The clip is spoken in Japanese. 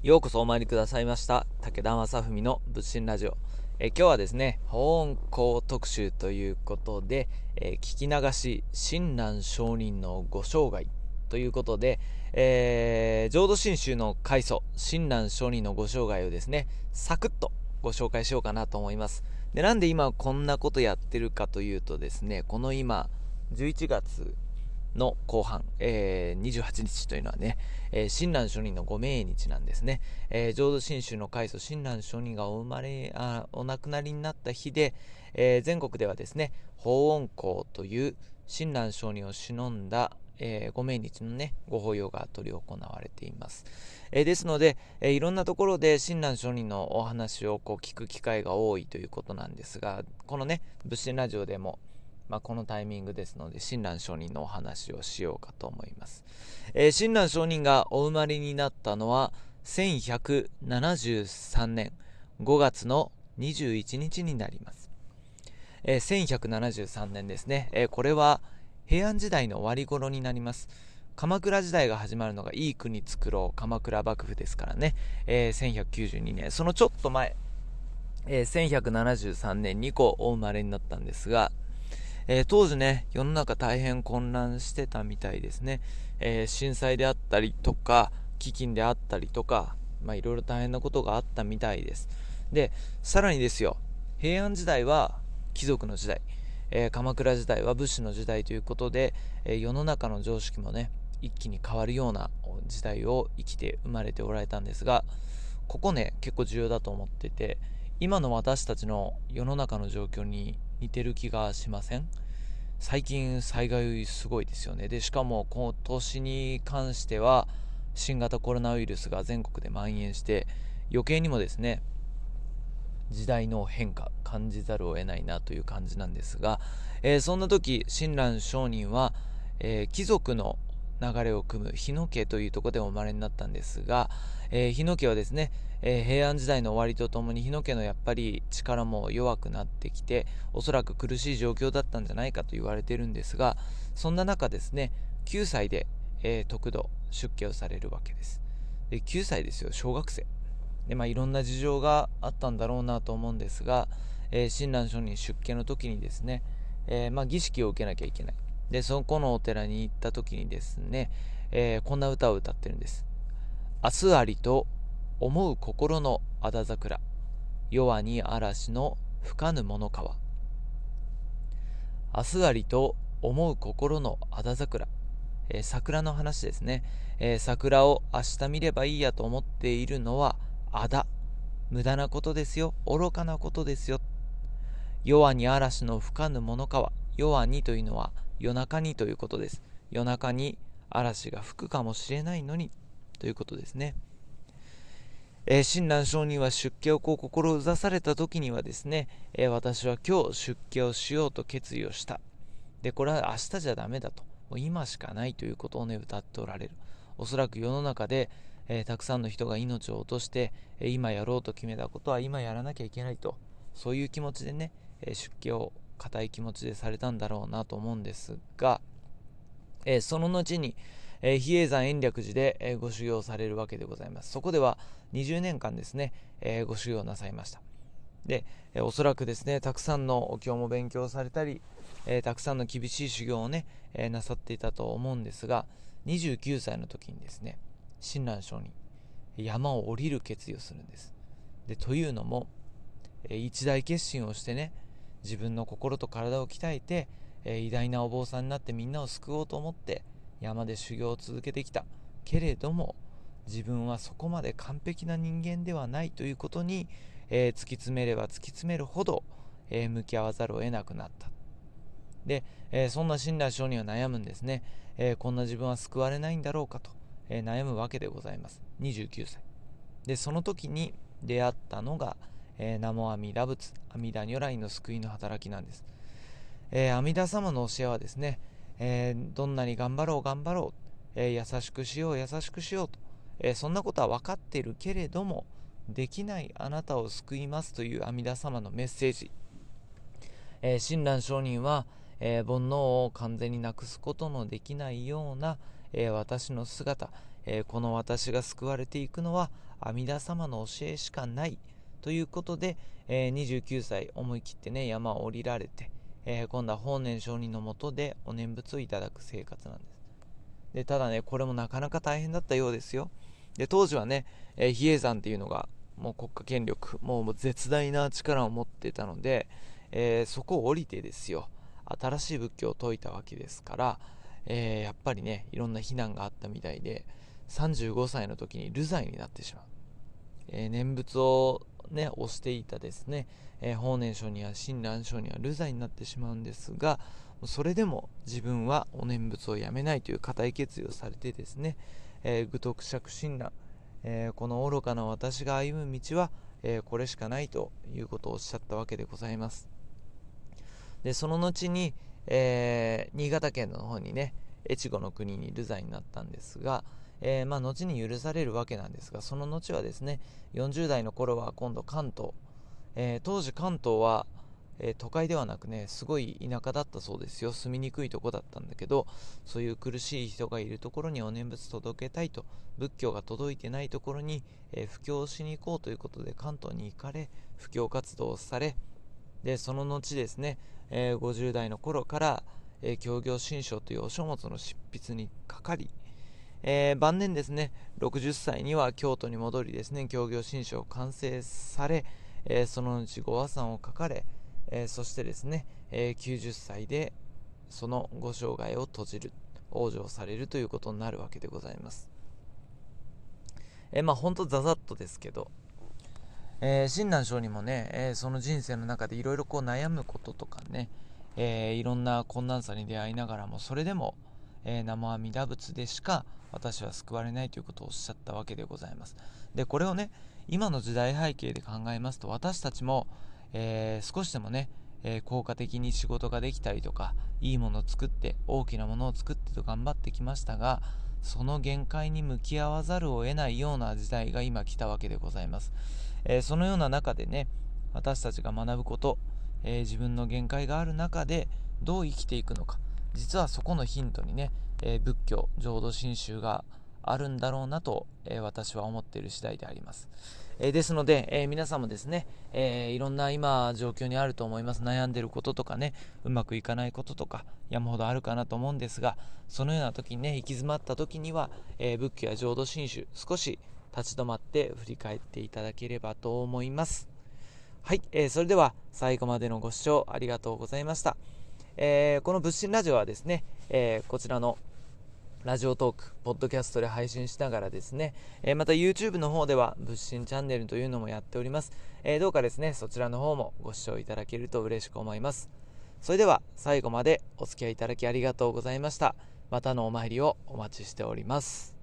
ようこそお参りくださいました武田正文の仏心ラジオ。え今日はですね法音校特集ということで、え聞き流し親鸞上人のご生涯ということで、えー、浄土真宗の開祖親鸞上人のご生涯をですねサクッとご紹介しようかなと思います。でなんで今こんなことやってるかというとですねこの今11月の後半、えー、28日というのはね、えー、親鸞上人のご命日なんですね。えー、浄土真宗の開祖親鸞上人がお生まれあ、お亡くなりになった日で、えー、全国ではですね、法恩公という親鸞上人を忍んだ、えー、ご命日のね、ご法要が執り行われています。えー、ですので、えー、いろんなところで親鸞上人のお話をこう聞く機会が多いということなんですが、このね、仏心ラジオでも、まあ、このタイミングですので親鸞上人のお話をしようかと思います、えー、親鸞上人がお生まれになったのは1173年5月の21日になります、えー、1173年ですね、えー、これは平安時代の終わり頃になります。鎌倉時代が始まるのがいい国作ろう鎌倉幕府ですからね、えー、1192年。そのちょっと前、えー、1173年にこうお生まれになったんですが、えー、当時ね、世の中大変混乱してたみたいですね。えー、震災であったりとか、飢饉であったりとか、まあいろいろ大変なことがあったみたいです。で、さらにですよ、平安時代は貴族の時代、えー、鎌倉時代は武士の時代ということで、え世の中の常識もね、一気に変わるような時代を生きて生まれておられたんですが、ここね、結構重要だと思ってて、今の私たちの世の中の状況に似てる気がしません？最近災害すごいですよね。でしかも今年に関しては新型コロナウイルスが全国で蔓延して余計にもですね時代の変化感じざるを得ないなという感じなんですが、えー、そんな時親鸞上人は、えー、貴族の流れを組む日野家というところでお生まれになったんですが、えー、日野家はですね、えー、平安時代の終わりとともに日野家のやっぱり力も弱くなってきておそらく苦しい状況だったんじゃないかと言われてるんですがそんな中ですね9歳で、えー、得度出家をされるわけです。で9歳ですよ小学生。で、まあ、いろんな事情があったんだろうなと思うんですが、えー、親鸞上人出家の時にですね、えまあ、儀式を受けなきゃいけない。でそこのお寺に行った時にですね、えこんな歌を歌ってるんです。明日ありと思う心のあだ桜。弱に嵐の吹かぬ物川。明日ありと思う心のあだ桜、えー、桜の話ですね、えー、桜を明日見ればいいやと思っているのはあだ。無駄なことですよ。愚かなことですよ。弱に嵐の吹かぬ物川。弱にというのは夜中にということです夜中に嵐が吹くかもしれないのにということですねえ、親鸞上人は出家をこう志された時にはですね、えー、私は今日出家をしようと決意をした。で、これは明日じゃダメだと。もう今しかないということをね、歌っておられる。おそらく世の中で、えー、たくさんの人が命を落として、え今やろうと決めたことは今やらなきゃいけないと。そういう気持ちでね、え出家を固い気持ちでされたんだろうなと思うんですが、えその後に、えー、比叡山延暦寺で、えー、ご修行されるわけでございます。そこでは20年間ですね、え、ご修行なさいました。で、え、おそらくですね、たくさんのお経も勉強されたり、え、たくさんの厳しい修行をね、え、なさっていたと思うんですが、29歳の時にですね、親鸞上人、山を降りる決意をするんです。で、というのも、え、一大決心をしてね、自分の心と体を鍛えて、えー、偉大なお坊さんになってみんなを救おうと思って、山で修行を続けてきた。けれども自分はそこまで完璧な人間ではないということに、えー、突き詰めれば突き詰めるほど、えー、向き合わざるを得なくなった。で、え、そんな親鸞上人は悩むんですね、えこんな自分は救われないんだろうかと、え悩むわけでございます。29歳。でその時に出会ったのが、えー、南無阿弥陀仏阿弥陀如来の救いの働きなんです、え阿弥陀様の教えはですねえー、どんなに頑張ろう頑張ろう、え、優しくしよう優しくしようと、え、そんなことは分かっているけれどもできないあなたを救いますという阿弥陀様のメッセージ、え、親鸞上人は、え、煩悩を完全になくすことのできないような、え、私の姿、え、この私が救われていくのは阿弥陀様の教えしかない。ということで、えー、29歳思い切ってね山を降りられて、えー、今度は法然上人のもとでお念仏をいただく生活なんです。でただねこれもなかなか大変だったようですよ。で当時はね、え比叡山っていうのがもう国家権力もう絶大な力を持ってたので、えそこを降りてですよ。新しい仏教を説いたわけですから、えやっぱりねいろんな非難があったみたいで35歳の時に流罪になってしまう、え念仏をね、押していたですね、えー、法然上には親鸞上には流罪になってしまうんですが、それでも自分はお念仏をやめないという固い決意をされてですね、えー、愚徳釈親鸞、えー、この愚かな私が歩む道は、えー、これしかないということをおっしゃったわけでございます。で、その後に、えー新潟県の方にね、越後の国に流罪になったんですが、えー、まあ、後に許されるわけなんですがその後はですね40代の頃は今度関東、えー、当時関東は、えー、都会ではなくねすごい田舎だったそうですよ。住みにくいとこだったんだけどそういう苦しい人がいるところにお念仏届けたいと仏教が届いてないところに、え布教しに行こうということで関東に行かれ布教活動をされでその後ですね、え50代の頃から、え協業新書というお書物の執筆にかかりえー、晩年ですね、60歳には京都に戻りですね、協業新書を完成され、えー、その後ご和算を書かれ、えー、そしてですね、え90歳でそのご生涯を閉じる、往生されるということになるわけでございます。えまあ本当ざざっとですけど、えー、親鸞聖にもね、えその人生の中でいろいろこう悩むこととかね、えいろんな困難さに出会いながらも、それでも、えー、生阿弥陀仏でしか私は救われないということをおっしゃったわけでございます。で、これをね、今の時代背景で考えますと、私たちも、えー、少しでもね、えー、効果的に仕事ができたりとか、いいものを作って、大きなものを作ってと頑張ってきましたが、その限界に向き合わざるを得ないような時代が今来たわけでございます。えー、そのような中でね、私たちが学ぶこと、え自分の限界がある中でどう生きていくのか、実はそこのヒントにね、えー、仏教浄土真宗があるんだろうなと、えー、私は思っている次第であります、えー、ですので、え皆さんもですね、えいろんな今状況にあると思います。悩んでることとかねうまくいかないこととか山ほどあるかなと思うんですがそのような時にね行き詰まった時には、え仏教や浄土真宗少し立ち止まって振り返っていただければと思います。はい、えそれでは最後までのご視聴ありがとうございました。えー、この物心ラジオはですね、えー、こちらのラジオトーク、ポッドキャストで配信しながらですね、えー、また YouTube の方では物心チャンネルというのもやっております、えどうかですね、そちらの方もご視聴いただけると嬉しく思います。それでは最後までお付き合いいただきありがとうございました。またのお参りをお待ちしております。